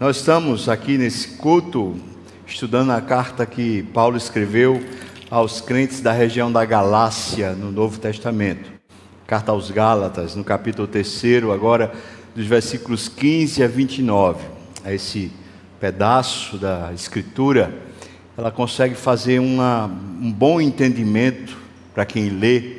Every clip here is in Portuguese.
Nós estamos aqui nesse culto estudando a carta que Paulo escreveu aos crentes da região da Galácia no Novo Testamento. Carta aos Gálatas, no capítulo 3, agora dos versículos 15 a 29. Esse pedaço da Escritura, ela consegue fazer uma, um bom entendimento para quem lê,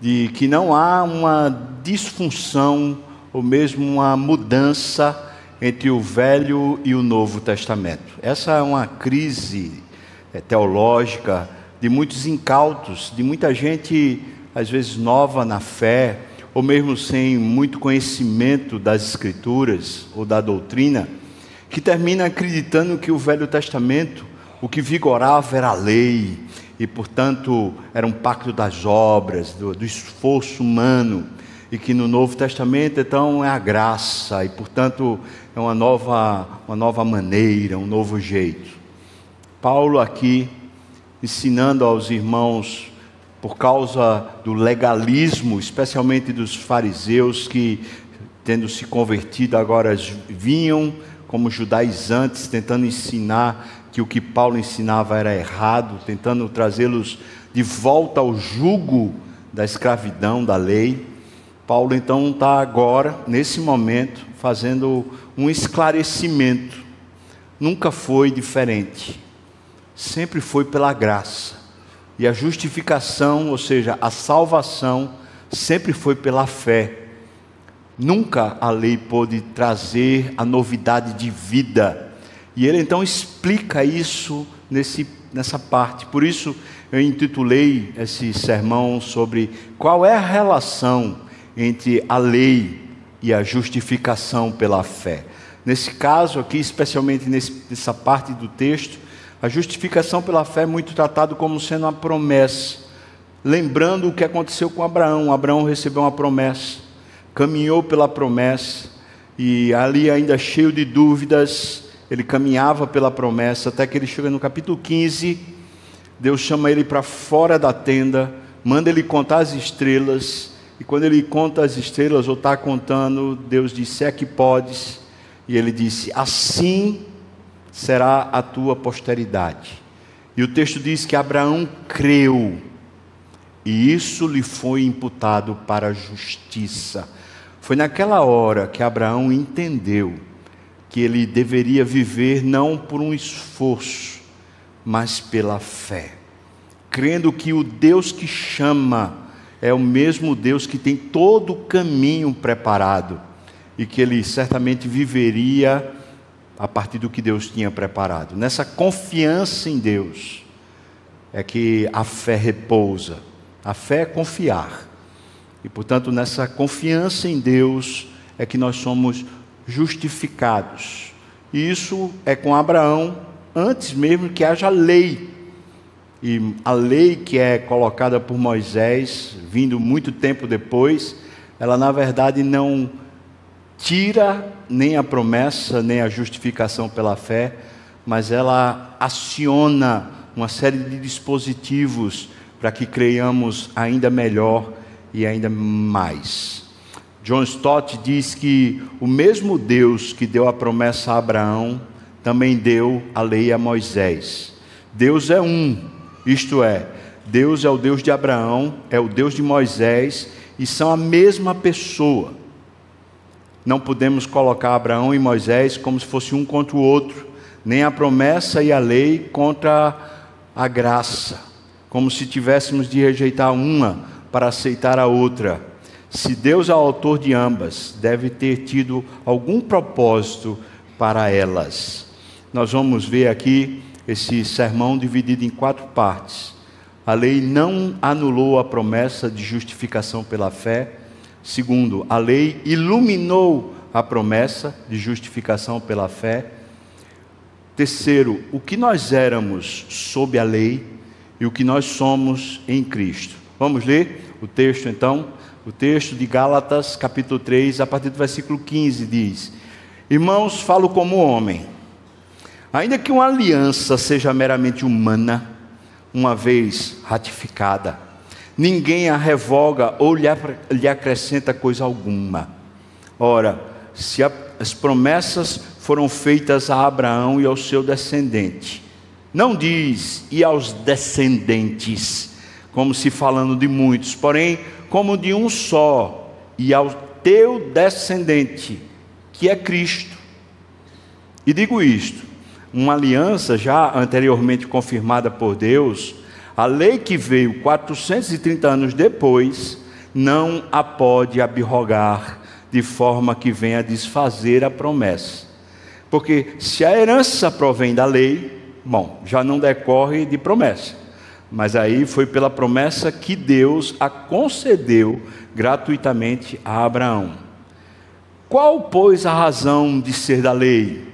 de que não há uma disfunção ou mesmo uma mudança entre o Velho e o Novo Testamento. Essa é uma crise é, teológica de muitos incautos, de muita gente, às vezes nova na fé, ou mesmo sem muito conhecimento das Escrituras ou da doutrina, que termina acreditando que o Velho Testamento, o que vigorava era a lei, e portanto era um pacto das obras, do, do esforço humano e que no Novo Testamento então é a graça e portanto é uma nova, uma nova maneira, um novo jeito. Paulo aqui ensinando aos irmãos por causa do legalismo, especialmente dos fariseus que tendo se convertido agora vinham como judaizantes tentando ensinar que o que Paulo ensinava era errado, tentando trazê-los de volta ao jugo da escravidão da lei. Paulo então está agora, nesse momento, fazendo um esclarecimento. Nunca foi diferente, sempre foi pela graça. E a justificação, ou seja, a salvação, sempre foi pela fé. Nunca a lei pôde trazer a novidade de vida. E ele então explica isso nesse, nessa parte. Por isso eu intitulei esse sermão sobre qual é a relação entre a lei e a justificação pela fé. Nesse caso aqui, especialmente nessa parte do texto, a justificação pela fé é muito tratado como sendo uma promessa, lembrando o que aconteceu com Abraão. Abraão recebeu uma promessa, caminhou pela promessa e ali ainda cheio de dúvidas, ele caminhava pela promessa até que ele chega no capítulo 15, Deus chama ele para fora da tenda, manda ele contar as estrelas e quando ele conta as estrelas, ou está contando, Deus disse: É que podes. E ele disse: Assim será a tua posteridade. E o texto diz que Abraão creu, e isso lhe foi imputado para a justiça. Foi naquela hora que Abraão entendeu que ele deveria viver não por um esforço, mas pela fé, crendo que o Deus que chama, é o mesmo Deus que tem todo o caminho preparado e que ele certamente viveria a partir do que Deus tinha preparado. Nessa confiança em Deus é que a fé repousa. A fé é confiar. E portanto, nessa confiança em Deus é que nós somos justificados. E isso é com Abraão antes mesmo que haja lei e a lei que é colocada por Moisés, vindo muito tempo depois, ela na verdade não tira nem a promessa, nem a justificação pela fé, mas ela aciona uma série de dispositivos para que creiamos ainda melhor e ainda mais. John Stott diz que o mesmo Deus que deu a promessa a Abraão também deu a lei a Moisés. Deus é um, isto é, Deus é o Deus de Abraão, é o Deus de Moisés e são a mesma pessoa. Não podemos colocar Abraão e Moisés como se fosse um contra o outro, nem a promessa e a lei contra a graça, como se tivéssemos de rejeitar uma para aceitar a outra. Se Deus é o autor de ambas, deve ter tido algum propósito para elas. Nós vamos ver aqui esse sermão dividido em quatro partes. A lei não anulou a promessa de justificação pela fé. Segundo, a lei iluminou a promessa de justificação pela fé. Terceiro, o que nós éramos sob a lei e o que nós somos em Cristo. Vamos ler o texto então? O texto de Gálatas, capítulo 3, a partir do versículo 15 diz: Irmãos, falo como homem Ainda que uma aliança seja meramente humana, uma vez ratificada, ninguém a revoga ou lhe acrescenta coisa alguma. Ora, se as promessas foram feitas a Abraão e ao seu descendente. Não diz e aos descendentes, como se falando de muitos, porém, como de um só, e ao teu descendente, que é Cristo. E digo isto: uma aliança já anteriormente confirmada por Deus, a lei que veio 430 anos depois, não a pode abrogar de forma que venha desfazer a promessa. Porque se a herança provém da lei, bom, já não decorre de promessa. Mas aí foi pela promessa que Deus a concedeu gratuitamente a Abraão. Qual, pois, a razão de ser da lei?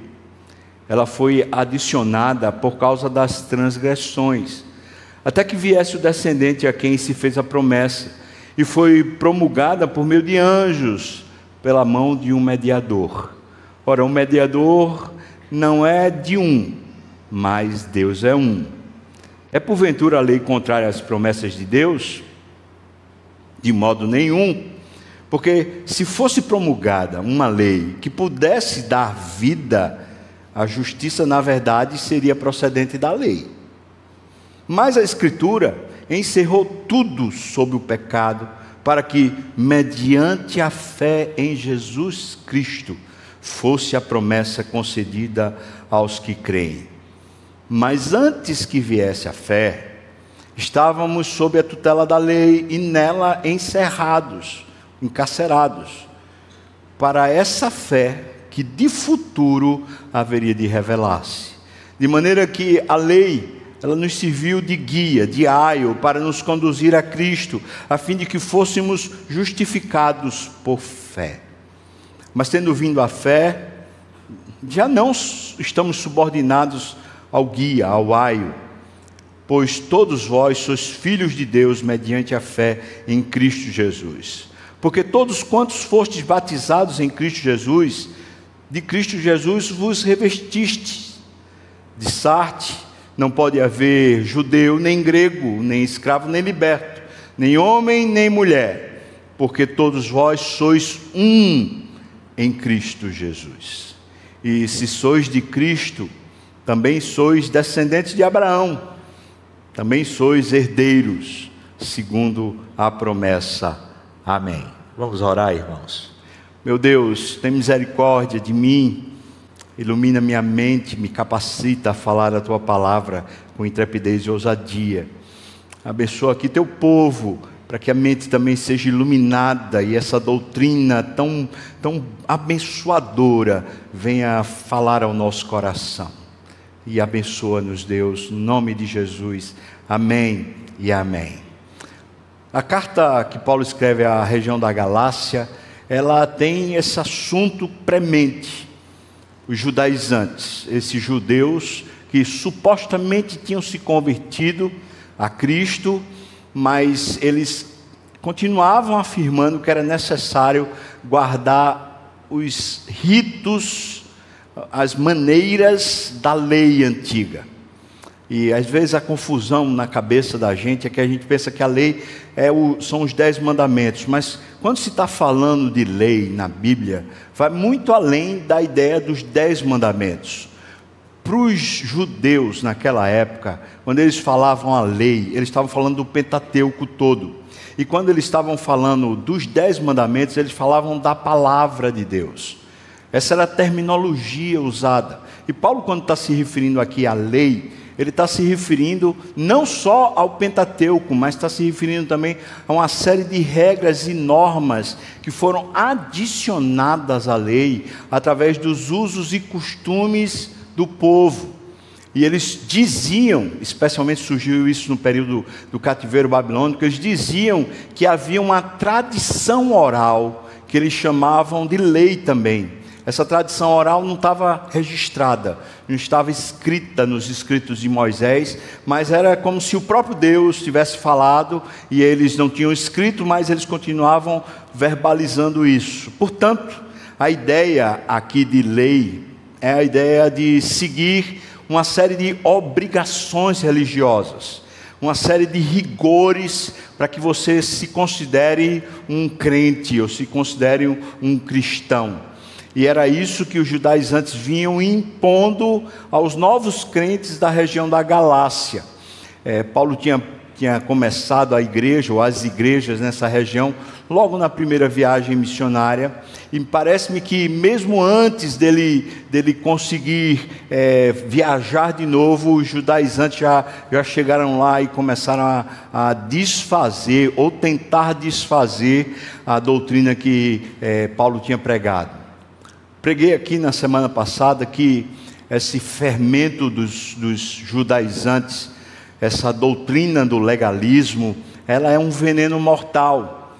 Ela foi adicionada por causa das transgressões, até que viesse o descendente a quem se fez a promessa, e foi promulgada por meio de anjos, pela mão de um mediador. Ora, um mediador não é de um, mas Deus é um. É porventura a lei contrária às promessas de Deus? De modo nenhum. Porque se fosse promulgada uma lei que pudesse dar vida, a justiça, na verdade, seria procedente da lei. Mas a Escritura encerrou tudo sobre o pecado, para que, mediante a fé em Jesus Cristo, fosse a promessa concedida aos que creem. Mas antes que viesse a fé, estávamos sob a tutela da lei e nela encerrados, encarcerados, para essa fé que de futuro haveria de revelar-se. De maneira que a lei, ela nos serviu de guia, de aio, para nos conduzir a Cristo, a fim de que fôssemos justificados por fé. Mas tendo vindo a fé, já não estamos subordinados ao guia, ao aio, pois todos vós sois filhos de Deus mediante a fé em Cristo Jesus. Porque todos quantos fostes batizados em Cristo Jesus, de Cristo Jesus vos revestistes. De Sarte não pode haver judeu, nem grego, nem escravo, nem liberto, nem homem, nem mulher, porque todos vós sois um em Cristo Jesus. E se sois de Cristo, também sois descendentes de Abraão, também sois herdeiros, segundo a promessa. Amém. Vamos orar, irmãos. Meu Deus, tem misericórdia de mim, ilumina minha mente, me capacita a falar a tua palavra com intrepidez e ousadia. Abençoa aqui teu povo, para que a mente também seja iluminada e essa doutrina tão, tão abençoadora venha falar ao nosso coração e abençoa-nos, Deus, no nome de Jesus. Amém e amém. A carta que Paulo escreve à região da Galácia, ela tem esse assunto premente. Os judaizantes, esses judeus que supostamente tinham se convertido a Cristo, mas eles continuavam afirmando que era necessário guardar os ritos as maneiras da lei antiga. E às vezes a confusão na cabeça da gente é que a gente pensa que a lei é o, são os dez mandamentos, mas quando se está falando de lei na Bíblia, vai muito além da ideia dos dez mandamentos. Para os judeus naquela época, quando eles falavam a lei, eles estavam falando do Pentateuco todo. E quando eles estavam falando dos dez mandamentos, eles falavam da palavra de Deus. Essa era a terminologia usada. E Paulo, quando está se referindo aqui à lei, ele está se referindo não só ao Pentateuco, mas está se referindo também a uma série de regras e normas que foram adicionadas à lei através dos usos e costumes do povo. E eles diziam, especialmente surgiu isso no período do cativeiro babilônico, eles diziam que havia uma tradição oral que eles chamavam de lei também. Essa tradição oral não estava registrada, não estava escrita nos escritos de Moisés, mas era como se o próprio Deus tivesse falado e eles não tinham escrito, mas eles continuavam verbalizando isso. Portanto, a ideia aqui de lei é a ideia de seguir uma série de obrigações religiosas, uma série de rigores para que você se considere um crente ou se considere um cristão. E era isso que os judaizantes vinham impondo aos novos crentes da região da Galácia. É, Paulo tinha, tinha começado a igreja, ou as igrejas nessa região, logo na primeira viagem missionária. E parece-me que, mesmo antes dele, dele conseguir é, viajar de novo, os judaizantes já, já chegaram lá e começaram a, a desfazer, ou tentar desfazer, a doutrina que é, Paulo tinha pregado. Preguei aqui na semana passada que esse fermento dos, dos judaizantes, essa doutrina do legalismo, ela é um veneno mortal.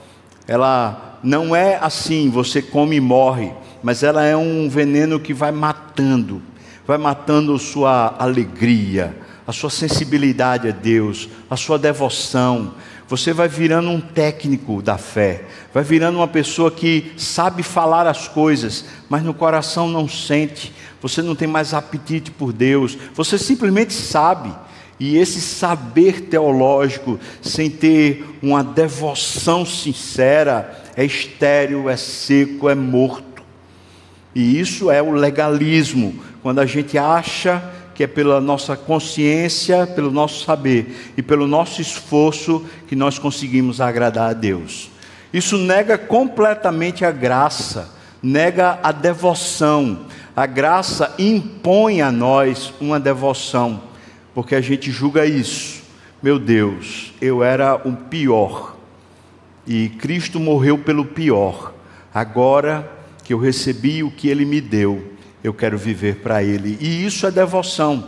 Ela não é assim, você come e morre, mas ela é um veneno que vai matando, vai matando sua alegria, a sua sensibilidade a Deus, a sua devoção, você vai virando um técnico da fé, vai virando uma pessoa que sabe falar as coisas, mas no coração não sente, você não tem mais apetite por Deus, você simplesmente sabe. E esse saber teológico, sem ter uma devoção sincera, é estéril, é seco, é morto. E isso é o legalismo, quando a gente acha que é pela nossa consciência, pelo nosso saber e pelo nosso esforço que nós conseguimos agradar a Deus. Isso nega completamente a graça, nega a devoção. A graça impõe a nós uma devoção, porque a gente julga isso. Meu Deus, eu era o pior e Cristo morreu pelo pior. Agora que eu recebi o que ele me deu, eu quero viver para Ele. E isso é devoção.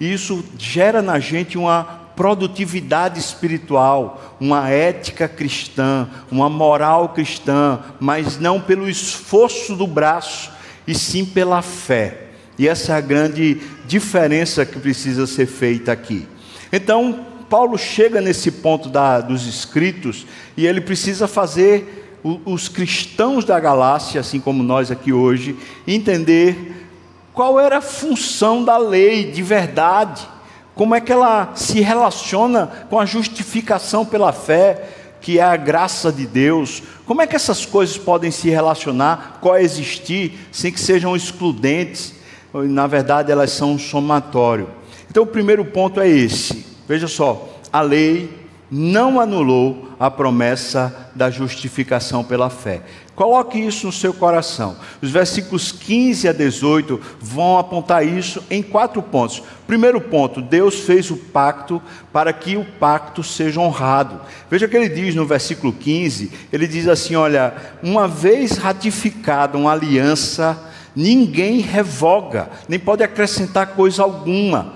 Isso gera na gente uma produtividade espiritual, uma ética cristã, uma moral cristã, mas não pelo esforço do braço, e sim pela fé. E essa é a grande diferença que precisa ser feita aqui. Então, Paulo chega nesse ponto da, dos escritos e ele precisa fazer os cristãos da Galácia, assim como nós aqui hoje, entender qual era a função da lei de verdade, como é que ela se relaciona com a justificação pela fé, que é a graça de Deus, como é que essas coisas podem se relacionar, coexistir, sem que sejam excludentes, na verdade elas são um somatório. Então o primeiro ponto é esse, veja só, a lei não anulou a promessa da justificação pela fé. Coloque isso no seu coração. Os versículos 15 a 18 vão apontar isso em quatro pontos. Primeiro ponto, Deus fez o pacto para que o pacto seja honrado. Veja o que ele diz no versículo 15: ele diz assim: Olha, uma vez ratificada uma aliança, ninguém revoga, nem pode acrescentar coisa alguma.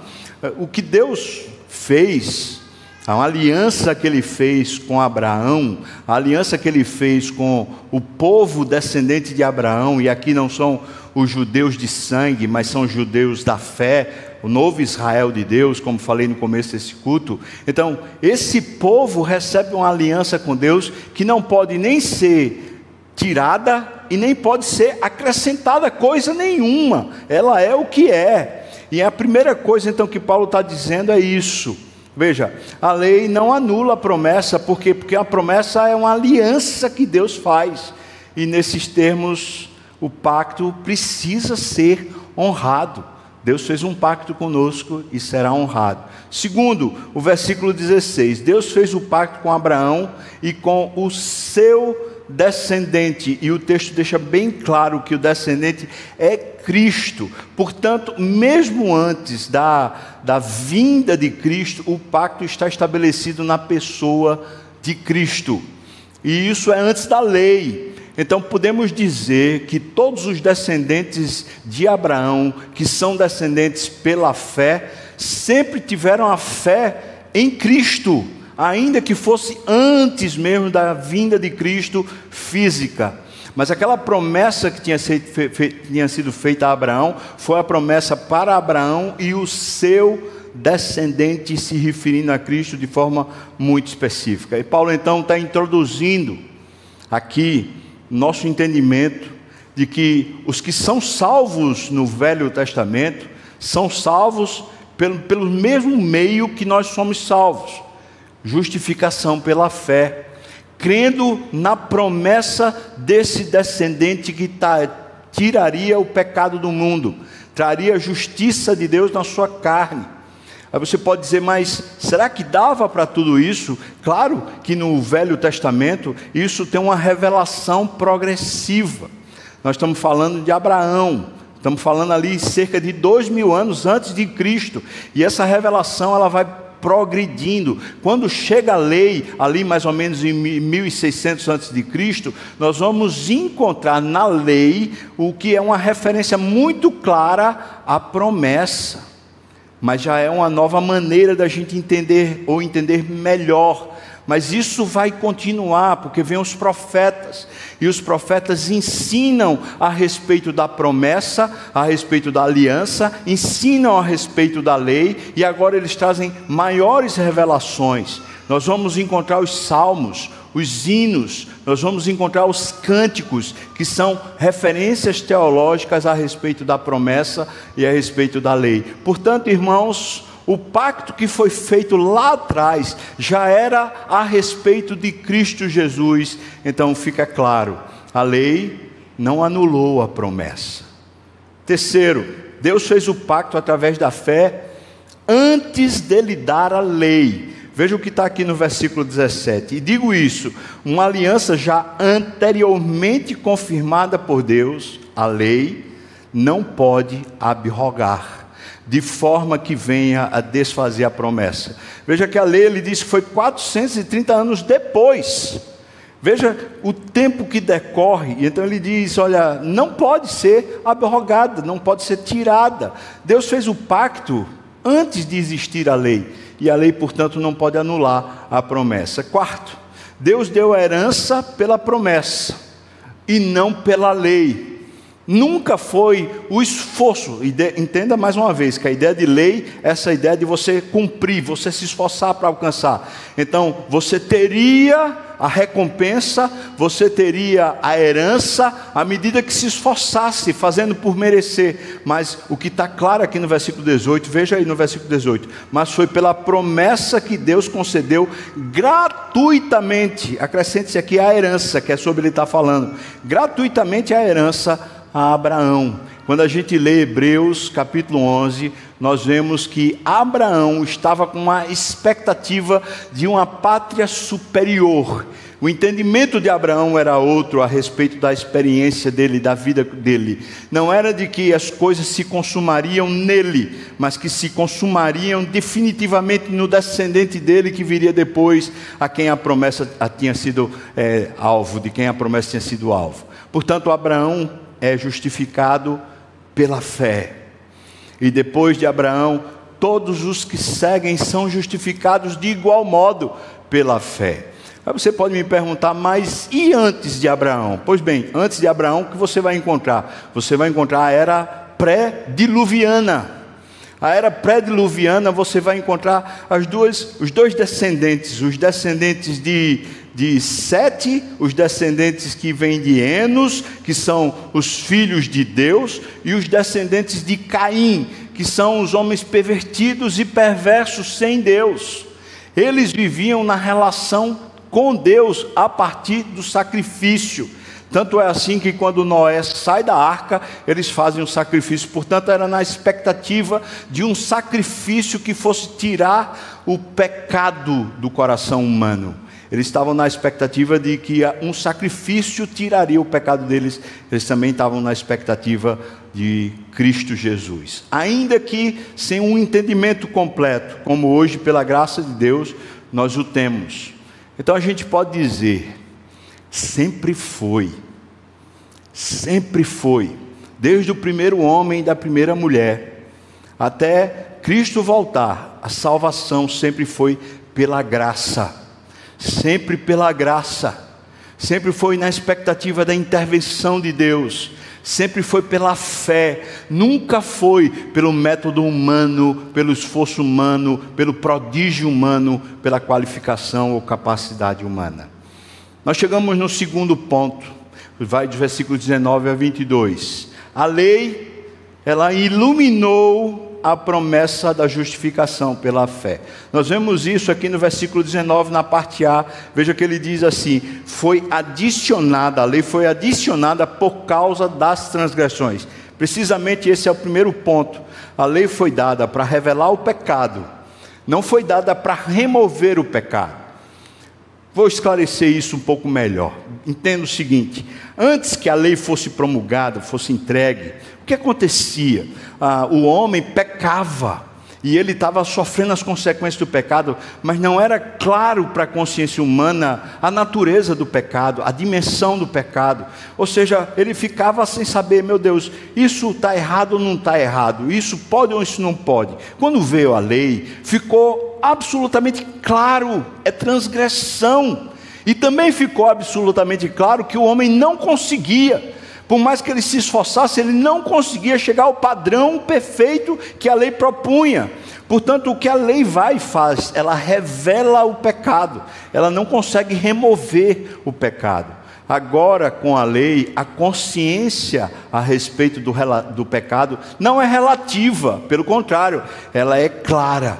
O que Deus fez a aliança que ele fez com Abraão, a aliança que ele fez com o povo descendente de Abraão, e aqui não são os judeus de sangue, mas são os judeus da fé, o novo Israel de Deus, como falei no começo desse culto. Então, esse povo recebe uma aliança com Deus que não pode nem ser tirada e nem pode ser acrescentada coisa nenhuma, ela é o que é. E a primeira coisa então que Paulo está dizendo é isso Veja, a lei não anula a promessa, por quê? Porque a promessa é uma aliança que Deus faz. E nesses termos, o pacto precisa ser honrado. Deus fez um pacto conosco e será honrado. Segundo, o versículo 16: Deus fez o pacto com Abraão e com o seu descendente, e o texto deixa bem claro que o descendente é Cristo. Portanto, mesmo antes da, da vinda de Cristo, o pacto está estabelecido na pessoa de Cristo. E isso é antes da lei. Então podemos dizer que todos os descendentes de Abraão, que são descendentes pela fé, sempre tiveram a fé em Cristo ainda que fosse antes mesmo da vinda de Cristo física. Mas aquela promessa que tinha, sido feita a Abraão foi a promessa para Abraão e o seu descendente, se referindo a Cristo de forma muito específica. E Paulo então está introduzindo aqui nosso entendimento de que os que são salvos no Velho Testamento são salvos pelo, pelo mesmo meio que nós somos salvos justificação pela fé, crendo na promessa desse descendente que tiraria o pecado do mundo, traria a justiça de Deus na sua carne. Aí você pode dizer, mas será que dava para tudo isso? Claro que no Velho Testamento isso tem uma revelação progressiva. Nós estamos falando de Abraão, estamos falando ali cerca de dois mil anos antes de Cristo, e essa revelação ela vai progredindo. Quando chega a lei, ali mais ou menos em 1600 antes de Cristo, nós vamos encontrar na lei o que é uma referência muito clara à promessa. Mas já é uma nova maneira da gente entender ou entender melhor mas isso vai continuar, porque vem os profetas, e os profetas ensinam a respeito da promessa, a respeito da aliança, ensinam a respeito da lei, e agora eles trazem maiores revelações. Nós vamos encontrar os salmos, os hinos, nós vamos encontrar os cânticos, que são referências teológicas a respeito da promessa e a respeito da lei. Portanto, irmãos, o pacto que foi feito lá atrás já era a respeito de Cristo Jesus. Então fica claro, a lei não anulou a promessa. Terceiro, Deus fez o pacto através da fé antes dele dar a lei. Veja o que está aqui no versículo 17. E digo isso: uma aliança já anteriormente confirmada por Deus, a lei, não pode abrogar de forma que venha a desfazer a promessa. Veja que a lei ele diz que foi 430 anos depois. Veja o tempo que decorre, então ele diz: olha, não pode ser abrogada, não pode ser tirada. Deus fez o pacto antes de existir a lei, e a lei, portanto, não pode anular a promessa. Quarto, Deus deu a herança pela promessa e não pela lei. Nunca foi o esforço, entenda mais uma vez que a ideia de lei é essa ideia de você cumprir, você se esforçar para alcançar. Então, você teria a recompensa, você teria a herança à medida que se esforçasse, fazendo por merecer. Mas o que está claro aqui no versículo 18, veja aí no versículo 18: Mas foi pela promessa que Deus concedeu gratuitamente, acrescente-se aqui a herança, que é sobre ele estar falando, gratuitamente a herança a Abraão. Quando a gente lê Hebreus capítulo 11, nós vemos que Abraão estava com uma expectativa de uma pátria superior. O entendimento de Abraão era outro a respeito da experiência dele, da vida dele. Não era de que as coisas se consumariam nele, mas que se consumariam definitivamente no descendente dele que viria depois, a quem a promessa tinha sido é, alvo, de quem a promessa tinha sido alvo. Portanto, Abraão é justificado pela fé. E depois de Abraão, todos os que seguem são justificados de igual modo pela fé. Aí você pode me perguntar, mas e antes de Abraão? Pois bem, antes de Abraão, o que você vai encontrar? Você vai encontrar a era pré-diluviana. A era pré-diluviana você vai encontrar as duas, os dois descendentes, os descendentes de de Sete, os descendentes que vêm de Enos, que são os filhos de Deus, e os descendentes de Caim, que são os homens pervertidos e perversos sem Deus. Eles viviam na relação com Deus a partir do sacrifício. Tanto é assim que quando Noé sai da arca, eles fazem um sacrifício. Portanto, era na expectativa de um sacrifício que fosse tirar o pecado do coração humano. Eles estavam na expectativa de que um sacrifício tiraria o pecado deles. Eles também estavam na expectativa de Cristo Jesus. Ainda que sem um entendimento completo, como hoje, pela graça de Deus, nós o temos. Então a gente pode dizer: sempre foi, sempre foi, desde o primeiro homem e da primeira mulher, até Cristo voltar, a salvação sempre foi pela graça sempre pela graça, sempre foi na expectativa da intervenção de Deus, sempre foi pela fé, nunca foi pelo método humano, pelo esforço humano, pelo prodígio humano, pela qualificação ou capacidade humana. Nós chegamos no segundo ponto, vai do versículo 19 a 22. A lei, ela iluminou a promessa da justificação pela fé. Nós vemos isso aqui no versículo 19, na parte A. Veja que ele diz assim: foi adicionada, a lei foi adicionada por causa das transgressões. Precisamente esse é o primeiro ponto. A lei foi dada para revelar o pecado, não foi dada para remover o pecado. Vou esclarecer isso um pouco melhor. Entenda o seguinte: antes que a lei fosse promulgada, fosse entregue, que acontecia? Ah, o homem pecava e ele estava sofrendo as consequências do pecado, mas não era claro para a consciência humana a natureza do pecado, a dimensão do pecado. Ou seja, ele ficava sem saber, meu Deus, isso está errado ou não está errado, isso pode ou isso não pode. Quando veio a lei, ficou absolutamente claro, é transgressão. E também ficou absolutamente claro que o homem não conseguia por mais que ele se esforçasse, ele não conseguia chegar ao padrão perfeito que a lei propunha. Portanto, o que a lei vai e faz, ela revela o pecado, ela não consegue remover o pecado. Agora, com a lei, a consciência a respeito do, do pecado não é relativa, pelo contrário, ela é clara.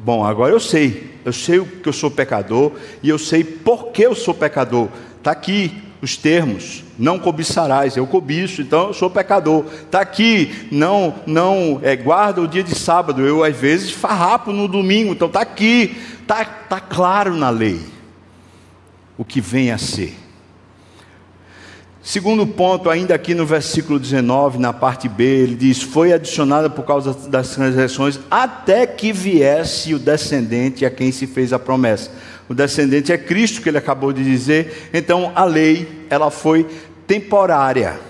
Bom, agora eu sei, eu sei que eu sou pecador e eu sei por que eu sou pecador. Está aqui, os termos, não cobiçarás, eu cobiço, então eu sou pecador. Está aqui, não, não é, guarda o dia de sábado, eu às vezes farrapo no domingo, então está aqui, está tá claro na lei o que vem a ser. Segundo ponto, ainda aqui no versículo 19, na parte B, ele diz: Foi adicionada por causa das transgressões, até que viesse o descendente a quem se fez a promessa o descendente é Cristo, que ele acabou de dizer. Então a lei, ela foi temporária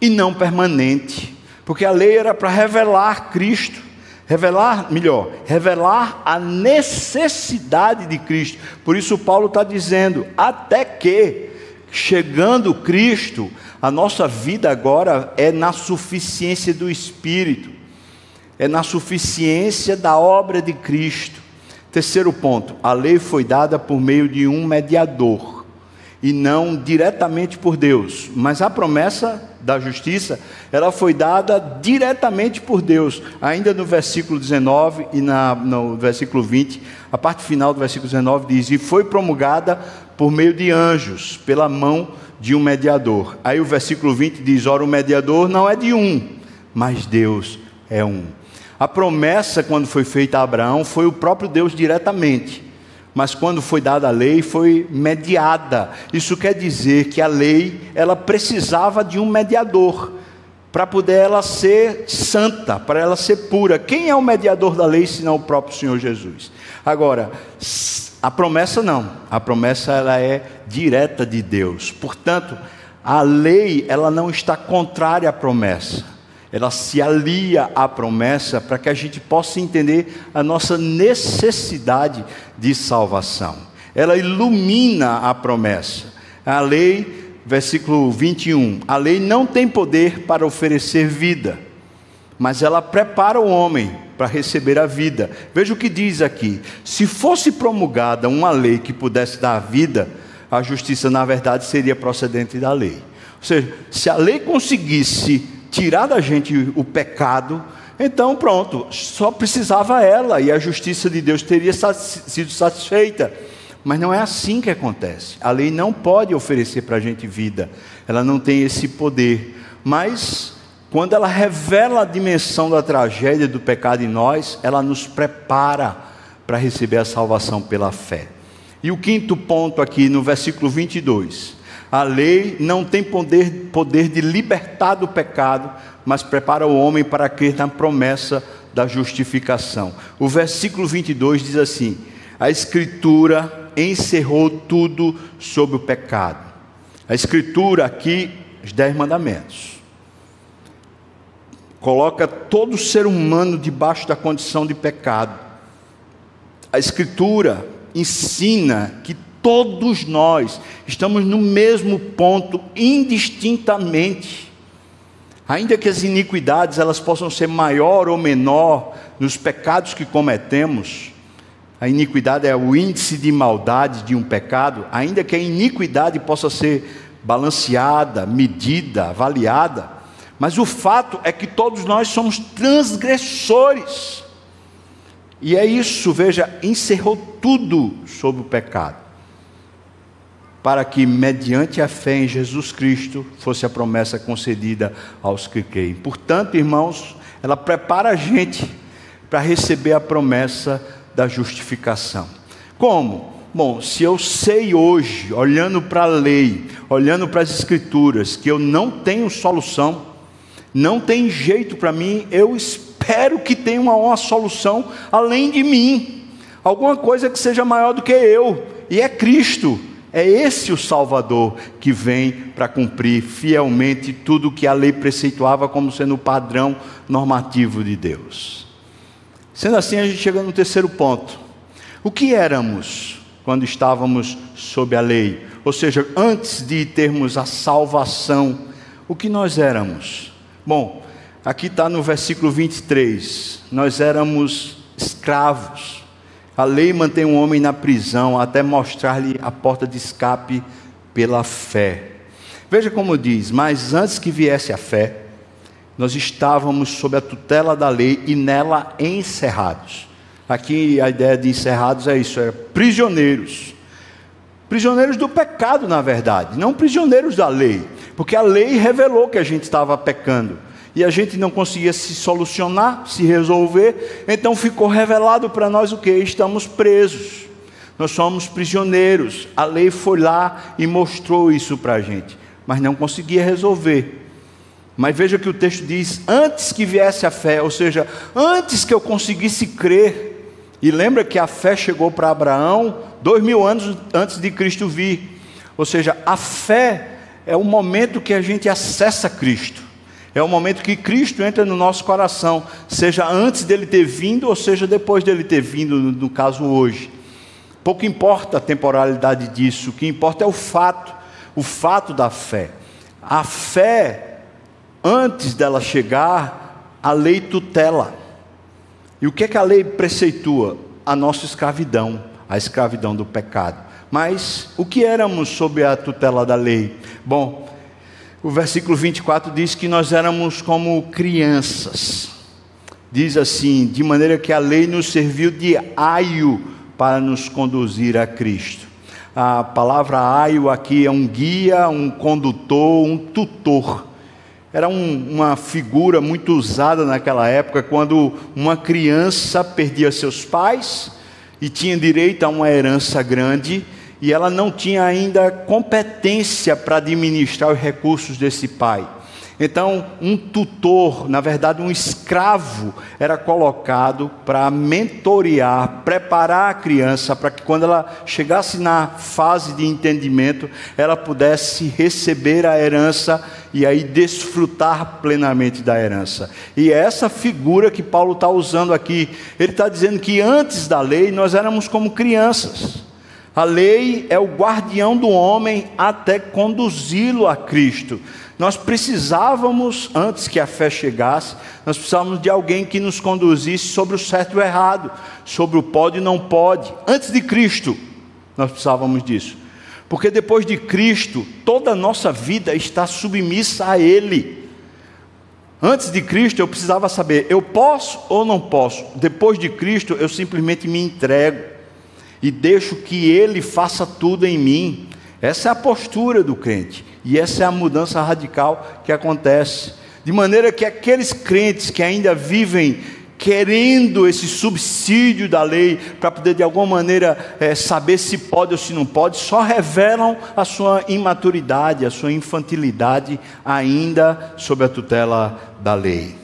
e não permanente, porque a lei era para revelar Cristo, revelar, melhor, revelar a necessidade de Cristo. Por isso Paulo está dizendo, até que chegando Cristo, a nossa vida agora é na suficiência do Espírito, é na suficiência da obra de Cristo. Terceiro ponto, a lei foi dada por meio de um mediador e não diretamente por Deus, mas a promessa da justiça, ela foi dada diretamente por Deus, ainda no versículo 19 e na, no versículo 20, a parte final do versículo 19 diz: E foi promulgada por meio de anjos, pela mão de um mediador. Aí o versículo 20 diz: Ora, o mediador não é de um, mas Deus é um. A promessa, quando foi feita a Abraão, foi o próprio Deus diretamente. Mas quando foi dada a lei, foi mediada. Isso quer dizer que a lei, ela precisava de um mediador para poder ela ser santa, para ela ser pura. Quem é o mediador da lei senão o próprio Senhor Jesus? Agora, a promessa não. A promessa ela é direta de Deus. Portanto, a lei ela não está contrária à promessa ela se alia à promessa para que a gente possa entender a nossa necessidade de salvação. Ela ilumina a promessa. A lei, versículo 21, a lei não tem poder para oferecer vida, mas ela prepara o homem para receber a vida. Veja o que diz aqui: se fosse promulgada uma lei que pudesse dar vida, a justiça, na verdade, seria procedente da lei. Ou seja, se a lei conseguisse tirar da gente o pecado, então pronto, só precisava ela e a justiça de Deus teria sido satisfeita. Mas não é assim que acontece. A lei não pode oferecer para a gente vida, ela não tem esse poder. Mas, quando ela revela a dimensão da tragédia do pecado em nós, ela nos prepara para receber a salvação pela fé. E o quinto ponto aqui no versículo 22 a lei não tem poder, poder de libertar do pecado, mas prepara o homem para crer na promessa da justificação. O versículo 22 diz assim: A Escritura encerrou tudo sobre o pecado. A Escritura aqui, os Dez Mandamentos. Coloca todo ser humano debaixo da condição de pecado. A Escritura ensina que todos nós estamos no mesmo ponto, indistintamente. Ainda que as iniquidades elas possam ser maior ou menor nos pecados que cometemos, a iniquidade é o índice de maldade de um pecado, ainda que a iniquidade possa ser balanceada, medida, avaliada, Mas o fato é que todos nós somos transgressores. E é isso, veja, encerrou tudo sobre o pecado. Para que, mediante a fé em Jesus Cristo, fosse a promessa concedida aos que creem. Portanto, irmãos, ela prepara a gente para receber a promessa da justificação. Como? Bom, se eu sei hoje, olhando para a lei, olhando para as escrituras, que eu não tenho solução, não tem jeito para mim, eu espero que tenha uma, uma solução além de mim, alguma coisa que seja maior do que eu, e é Cristo. É esse o Salvador que vem para cumprir fielmente tudo que a lei preceituava como sendo o padrão normativo de Deus. Sendo assim, a gente chega no terceiro ponto. O que éramos quando estávamos sob a lei? Ou seja, antes de termos a salvação, o que nós éramos? Bom, aqui está no versículo 23. Nós éramos escravos. A lei mantém um homem na prisão até mostrar-lhe a porta de escape pela fé. Veja como diz: Mas antes que viesse a fé, nós estávamos sob a tutela da lei e nela encerrados. Aqui a ideia de encerrados é isso: é prisioneiros. Prisioneiros do pecado, na verdade, não prisioneiros da lei. Porque a lei revelou que a gente estava pecando. E a gente não conseguia se solucionar, se resolver. Então ficou revelado para nós o que? Estamos presos. Nós somos prisioneiros. A lei foi lá e mostrou isso para a gente. Mas não conseguia resolver. Mas veja que o texto diz: antes que viesse a fé, ou seja, antes que eu conseguisse crer. E lembra que a fé chegou para Abraão dois mil anos antes de Cristo vir. Ou seja, a fé é o momento que a gente acessa Cristo. É o momento que Cristo entra no nosso coração, seja antes dele ter vindo ou seja depois dele ter vindo, no caso hoje. Pouco importa a temporalidade disso, o que importa é o fato, o fato da fé. A fé, antes dela chegar, a lei tutela. E o que é que a lei preceitua? A nossa escravidão, a escravidão do pecado. Mas o que éramos sob a tutela da lei? Bom, o versículo 24 diz que nós éramos como crianças. Diz assim: de maneira que a lei nos serviu de aio para nos conduzir a Cristo. A palavra aio aqui é um guia, um condutor, um tutor. Era um, uma figura muito usada naquela época, quando uma criança perdia seus pais e tinha direito a uma herança grande e ela não tinha ainda competência para administrar os recursos desse pai. Então, um tutor, na verdade, um escravo, era colocado para mentorear, preparar a criança para que, quando ela chegasse na fase de entendimento, ela pudesse receber a herança e aí desfrutar plenamente da herança. E é essa figura que Paulo está usando aqui. Ele está dizendo que antes da lei nós éramos como crianças. A lei é o guardião do homem até conduzi-lo a Cristo. Nós precisávamos, antes que a fé chegasse, nós precisávamos de alguém que nos conduzisse sobre o certo e o errado, sobre o pode e não pode. Antes de Cristo, nós precisávamos disso. Porque depois de Cristo, toda a nossa vida está submissa a Ele. Antes de Cristo, eu precisava saber, eu posso ou não posso. Depois de Cristo, eu simplesmente me entrego e deixo que Ele faça tudo em mim. Essa é a postura do crente, e essa é a mudança radical que acontece. De maneira que aqueles crentes que ainda vivem querendo esse subsídio da lei para poder de alguma maneira é, saber se pode ou se não pode, só revelam a sua imaturidade, a sua infantilidade ainda sob a tutela da lei.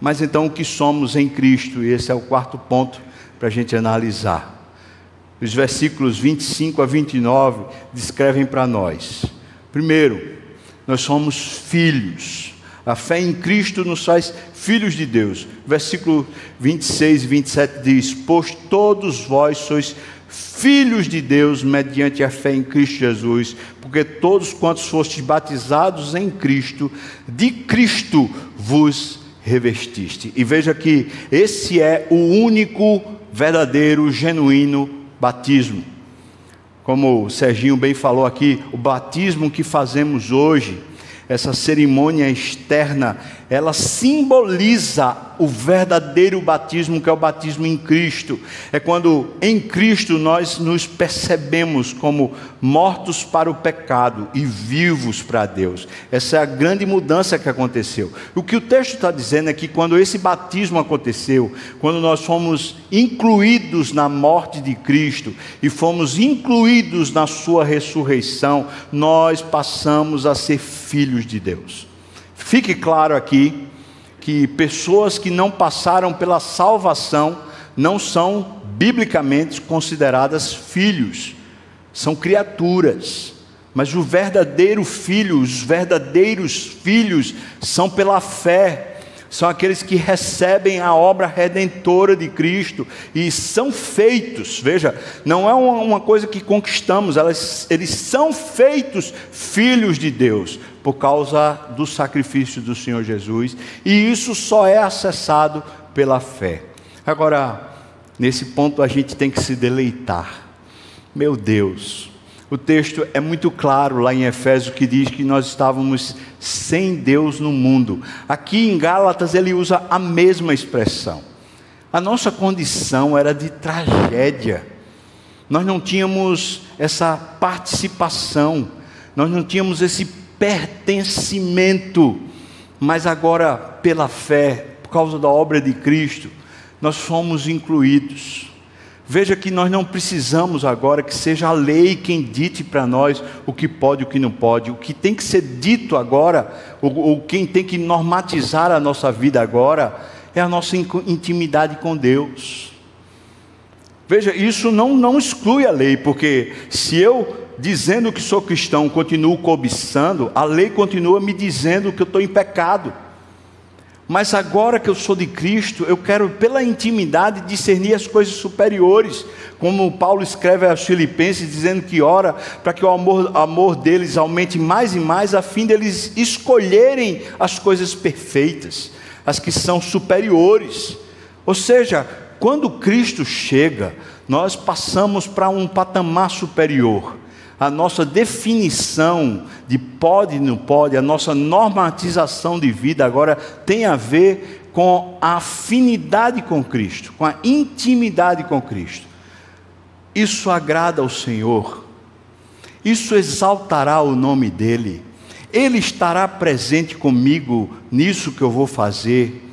Mas então o que somos em Cristo, e esse é o quarto ponto para a gente analisar. Os versículos 25 a 29 descrevem para nós. Primeiro, nós somos filhos. A fé em Cristo nos faz filhos de Deus. Versículo 26 e 27 diz: Pois todos vós sois filhos de Deus mediante a fé em Cristo Jesus, porque todos quantos fostes batizados em Cristo, de Cristo vos revestiste. E veja que esse é o único verdadeiro, genuíno batismo. Como o Serginho bem falou aqui, o batismo que fazemos hoje essa cerimônia externa, ela simboliza o verdadeiro batismo, que é o batismo em Cristo. É quando em Cristo nós nos percebemos como mortos para o pecado e vivos para Deus. Essa é a grande mudança que aconteceu. O que o texto está dizendo é que quando esse batismo aconteceu, quando nós fomos incluídos na morte de Cristo e fomos incluídos na sua ressurreição, nós passamos a ser filhos de Deus. Fique claro aqui que pessoas que não passaram pela salvação não são biblicamente consideradas filhos, são criaturas. Mas o verdadeiro filho, os verdadeiros filhos são pela fé. São aqueles que recebem a obra redentora de Cristo e são feitos, veja, não é uma, coisa que conquistamos, elas, eles são feitos filhos de Deus por causa do sacrifício do Senhor Jesus, e isso só é acessado pela fé. Agora, nesse ponto a gente tem que se deleitar. Meu Deus, o texto é muito claro lá em Efésios que diz que nós estávamos sem Deus no mundo. Aqui em Gálatas ele usa a mesma expressão. A nossa condição era de tragédia. Nós não tínhamos essa participação, nós não tínhamos esse pertencimento, mas agora, pela fé, por causa da obra de Cristo, nós fomos incluídos. Veja que nós não precisamos agora que seja a lei quem dite para nós o que pode e o que não pode. O que tem que ser dito agora, ou, ou quem tem que normatizar a nossa vida agora, é a nossa intimidade com Deus. Veja, isso não, não exclui a lei, porque se eu, dizendo que sou cristão, continuo cobiçando, a lei continua me dizendo que eu estou em pecado. Mas agora que eu sou de Cristo, eu quero, pela intimidade, discernir as coisas superiores. Como Paulo escreve aos Filipenses, dizendo que ora para que o amor, amor deles aumente mais e mais, a fim deles escolherem as coisas perfeitas, as que são superiores. Ou seja, quando Cristo chega, nós passamos para um patamar superior a nossa definição de pode e não pode, a nossa normatização de vida agora tem a ver com a afinidade com Cristo, com a intimidade com Cristo. Isso agrada ao Senhor, isso exaltará o nome dEle, Ele estará presente comigo nisso que eu vou fazer,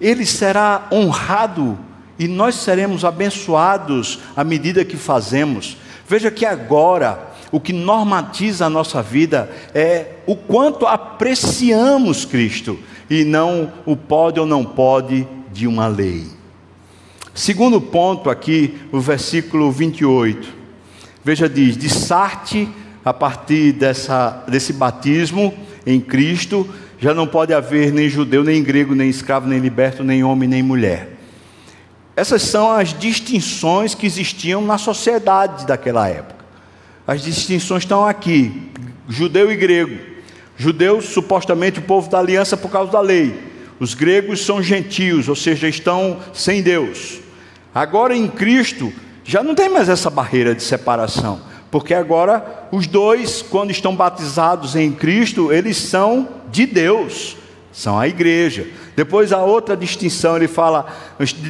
Ele será honrado e nós seremos abençoados à medida que fazemos. Veja que agora, o que normatiza a nossa vida é o quanto apreciamos Cristo e não o pode ou não pode de uma lei. Segundo ponto aqui, o versículo 28. Veja, diz: de Sarte, a partir dessa, desse batismo em Cristo, já não pode haver nem judeu, nem grego, nem escravo, nem liberto, nem homem, nem mulher. Essas são as distinções que existiam na sociedade daquela época. As distinções estão aqui: judeu e grego. Judeus, supostamente, o povo da aliança por causa da lei. Os gregos são gentios, ou seja, estão sem Deus. Agora em Cristo, já não tem mais essa barreira de separação, porque agora os dois, quando estão batizados em Cristo, eles são de Deus, são a igreja. Depois a outra distinção, ele fala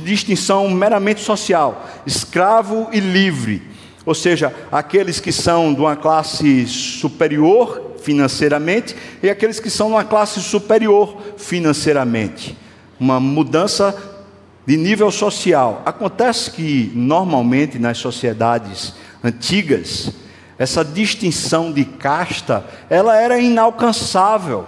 distinção meramente social: escravo e livre. Ou seja, aqueles que são de uma classe superior financeiramente e aqueles que são de uma classe superior financeiramente. Uma mudança de nível social. Acontece que, normalmente, nas sociedades antigas, essa distinção de casta, ela era inalcançável.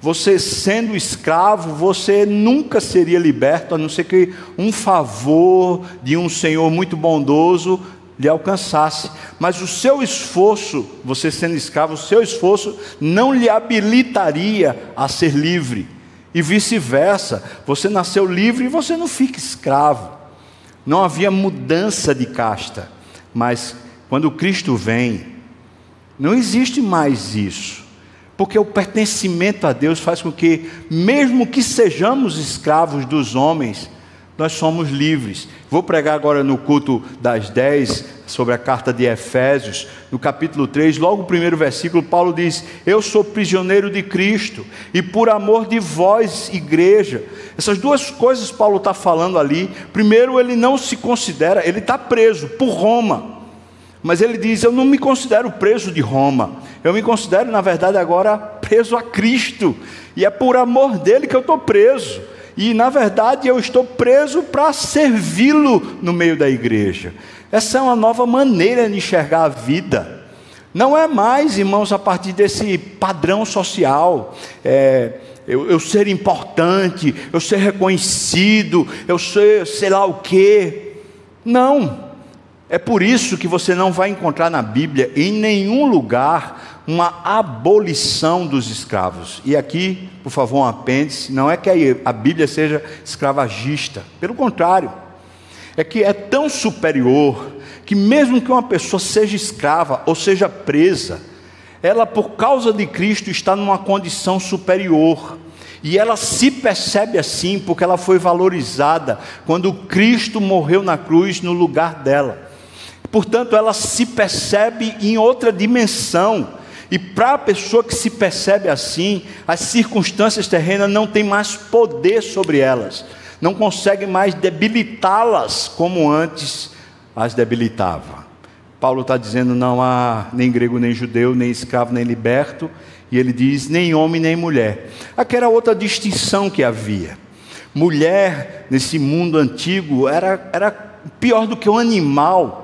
Você sendo escravo, você nunca seria liberto, a não ser que um favor de um senhor muito bondoso lhe alcançasse, mas o seu esforço, você sendo escravo, o seu esforço não lhe habilitaria a ser livre, e vice-versa, você nasceu livre e você não fica escravo. Não havia mudança de casta, mas quando Cristo vem, não existe mais isso, porque o pertencimento a Deus faz com que, mesmo que sejamos escravos dos homens, nós somos livres. Vou pregar agora no culto das 10 sobre a carta de Efésios, no capítulo 3, logo o primeiro versículo, Paulo diz: Eu sou prisioneiro de Cristo e por amor de vós, igreja. Essas duas coisas Paulo está falando ali. Primeiro, ele não se considera, ele está preso por Roma. Mas ele diz: Eu não me considero preso de Roma. Eu me considero, na verdade, agora preso a Cristo. E é por amor dele que eu estou preso. E, na verdade, eu estou preso para servi-lo no meio da igreja. Essa é uma nova maneira de enxergar a vida. Não é mais, irmãos, a partir desse padrão social. É, eu, eu, ser importante, eu ser reconhecido, eu ser sei lá o quê. Não. É por isso que você não vai encontrar na Bíblia, em nenhum lugar, uma abolição dos escravos. E aqui, por favor, um apêndice: não é que a Bíblia seja escravagista, pelo contrário, é que é tão superior que, mesmo que uma pessoa seja escrava ou seja presa, ela, por causa de Cristo, está numa condição superior. E ela se percebe assim porque ela foi valorizada quando Cristo morreu na cruz no lugar dela portanto, ela se percebe em outra dimensão. E para a pessoa que se percebe assim, as circunstâncias terrenas não têm mais poder sobre elas, não consegue mais debilitá-las como antes as debilitava. Paulo está dizendo: não há nem grego, nem judeu, nem escravo, nem liberto, e ele diz: nem homem, nem mulher. Aquela outra distinção que havia. Mulher, nesse mundo antigo, era, era pior do que um animal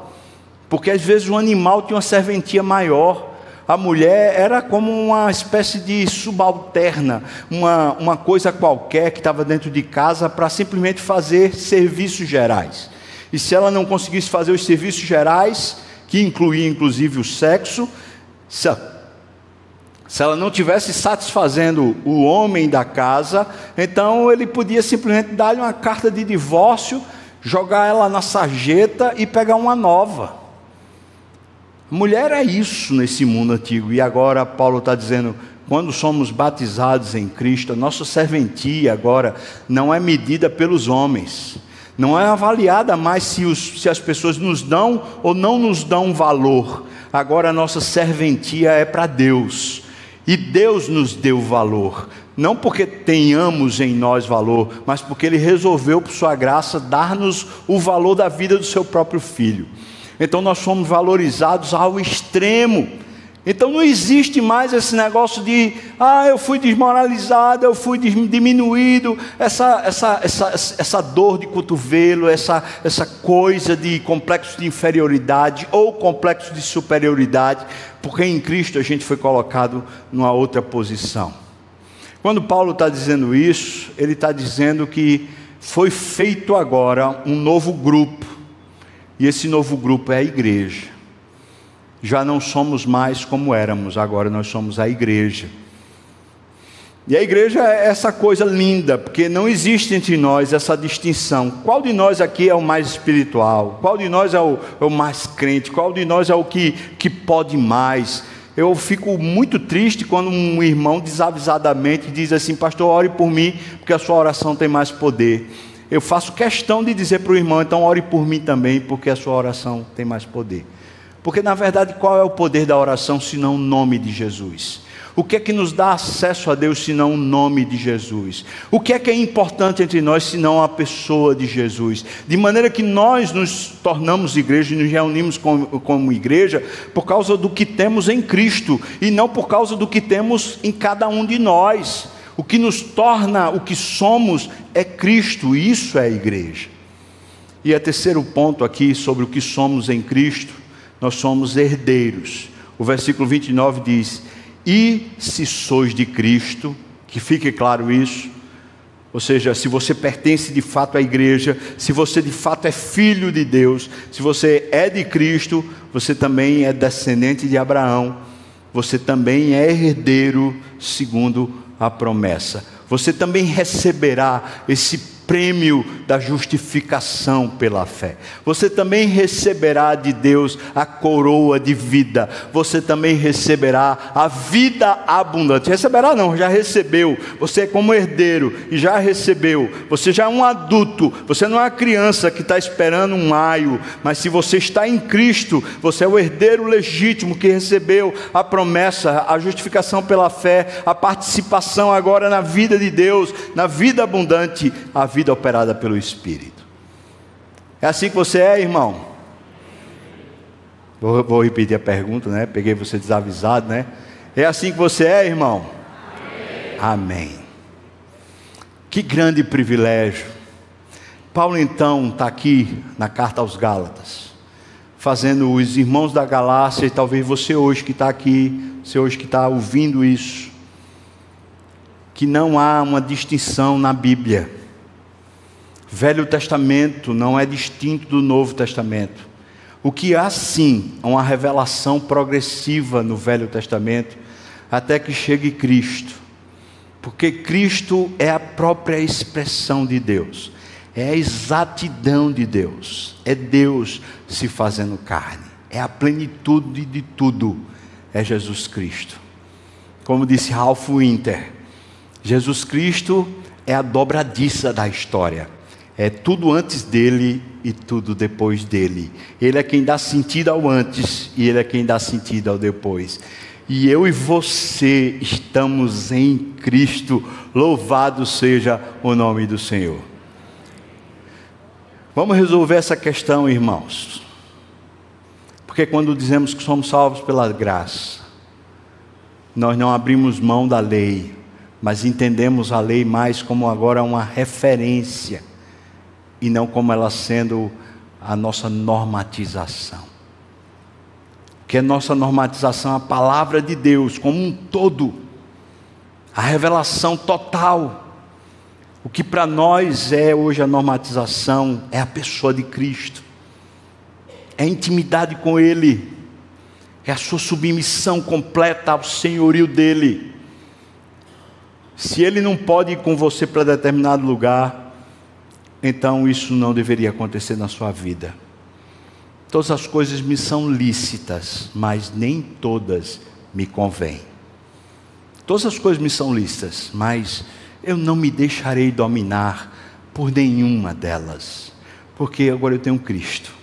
porque às vezes o animal tinha uma serventia maior, a mulher era como uma espécie de subalterna, uma, uma coisa qualquer que estava dentro de casa para simplesmente fazer serviços gerais. E se ela não conseguisse fazer os serviços gerais, que incluía inclusive o sexo, se, se ela não tivesse satisfazendo o homem da casa, então ele podia simplesmente dar-lhe uma carta de divórcio, jogar ela na sarjeta e pegar uma nova. Mulher é isso nesse mundo antigo, e agora Paulo está dizendo: quando somos batizados em Cristo, a nossa serventia agora não é medida pelos homens, não é avaliada mais se, os, se as pessoas nos dão ou não nos dão valor, agora a nossa serventia é para Deus, e Deus nos deu valor, não porque tenhamos em nós valor, mas porque Ele resolveu, por Sua graça, dar-nos o valor da vida do Seu próprio Filho. Então nós somos valorizados ao extremo. Então não existe mais esse negócio de, ah, eu fui desmoralizado, eu fui diminuído, essa, essa, essa, essa dor de cotovelo, essa, essa coisa de complexo de inferioridade ou complexo de superioridade, porque em Cristo a gente foi colocado numa outra posição. Quando Paulo está dizendo isso, ele está dizendo que foi feito agora um novo grupo e esse novo grupo é a igreja. Já não somos mais como éramos, agora nós somos a igreja. E a igreja é essa coisa linda, porque não existe entre nós essa distinção. Qual de nós aqui é o mais espiritual? Qual de nós é o, é o mais crente? Qual de nós é o que, que pode mais? Eu fico muito triste quando um irmão desavisadamente diz assim: Pastor, ore por mim, porque a sua oração tem mais poder eu faço questão de dizer para o irmão, então ore por mim também, porque a sua oração tem mais poder. Porque na verdade, qual é o poder da oração senão o nome de Jesus? O que é que nos dá acesso a Deus senão o nome de Jesus? O que é que é importante entre nós senão a pessoa de Jesus? De maneira que nós nos tornamos igreja e nos reunimos como, como igreja por causa do que temos em Cristo e não por causa do que temos em cada um de nós. O que nos torna o que somos é Cristo, isso é a igreja. E é terceiro ponto aqui sobre o que somos em Cristo, nós somos herdeiros. O versículo 29 diz: E se sois de Cristo, que fique claro isso, ou seja, se você pertence de fato à igreja, se você de fato é filho de Deus, se você é de Cristo, você também é descendente de Abraão, você também é herdeiro segundo a promessa. Você também receberá esse prêmio da justificação pela fé. Você também receberá de Deus a coroa de vida. Você também receberá a vida abundante. Receberá não, já recebeu. Você é como herdeiro e já recebeu. Você já é um adulto. Você não é uma criança que está esperando um aio, mas se você está em Cristo, você é o herdeiro legítimo que recebeu a promessa, a justificação pela fé, a participação agora na vida de Deus, na vida abundante, a vida operada pelo Espírito. É assim que você é, irmão? Vou, vou repetir a pergunta, né? Peguei você desavisado, né? É assim que você é, irmão? Amém. Amém. Que grande privilégio. Paulo então está aqui na carta aos Gálatas, fazendo os irmãos da Galácia, e talvez você hoje que está aqui, você hoje que está ouvindo isso, que não há uma distinção na Bíblia. Velho Testamento não é distinto do Novo Testamento. O que há sim é uma revelação progressiva no Velho Testamento, até que chegue Cristo. Porque Cristo é a própria expressão de Deus, é a exatidão de Deus, é Deus se fazendo carne, é a plenitude de tudo, é Jesus Cristo. Como disse Ralph Winter, Jesus Cristo é a dobradiça da história. É tudo antes dele e tudo depois dele. Ele é quem dá sentido ao antes e ele é quem dá sentido ao depois. E eu e você estamos em Cristo. Louvado seja o nome do Senhor. Vamos resolver essa questão, irmãos. Porque quando dizemos que somos salvos pela graça, nós não abrimos mão da lei, mas entendemos a lei mais como agora uma referência e não como ela sendo a nossa normatização. Que a nossa normatização, a palavra de Deus como um todo, a revelação total. O que para nós é hoje a normatização é a pessoa de Cristo, é a intimidade com Ele, é a sua submissão completa ao senhorio dEle. Se ele não pode ir com você para determinado lugar, então isso não deveria acontecer na sua vida. Todas as coisas me são lícitas, mas nem todas me convêm. Todas as coisas me são lícitas, mas eu não me deixarei dominar por nenhuma delas, porque agora eu tenho Cristo.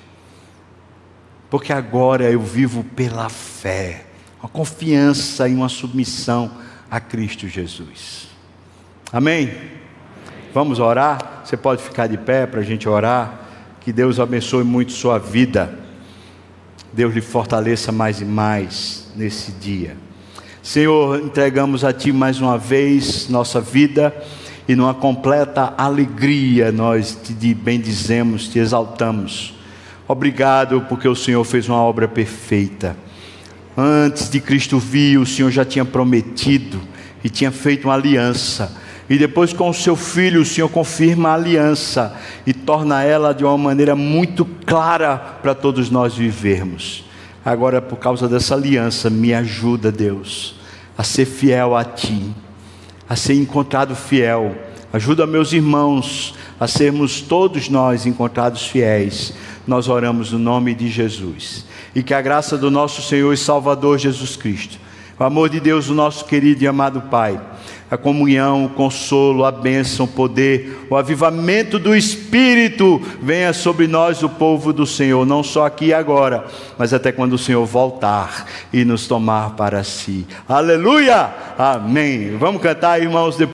Porque agora eu vivo pela fé, uma confiança e uma submissão a Cristo Jesus. Amém? Vamos orar? Você pode ficar de pé para a gente orar? Que Deus abençoe muito sua vida. Deus lhe fortaleça mais e mais nesse dia. Senhor, entregamos a Ti mais uma vez nossa vida e numa completa alegria nós te bendizemos, te exaltamos. Obrigado porque o Senhor fez uma obra perfeita. Antes de Cristo vir, o Senhor já tinha prometido e tinha feito uma aliança. E depois com o seu filho, o Senhor confirma a aliança e torna ela de uma maneira muito clara para todos nós vivermos. Agora, por causa dessa aliança, me ajuda, Deus, a ser fiel a Ti, a ser encontrado fiel. Ajuda meus irmãos a sermos todos nós encontrados fiéis. Nós oramos no nome de Jesus. E que a graça do nosso Senhor e Salvador Jesus Cristo, o amor de Deus, o nosso querido e amado Pai, a comunhão, o consolo, a bênção, o poder, o avivamento do Espírito venha sobre nós, o povo do Senhor, não só aqui e agora, mas até quando o Senhor voltar e nos tomar para si. Aleluia! Amém. Vamos cantar, irmãos, depois.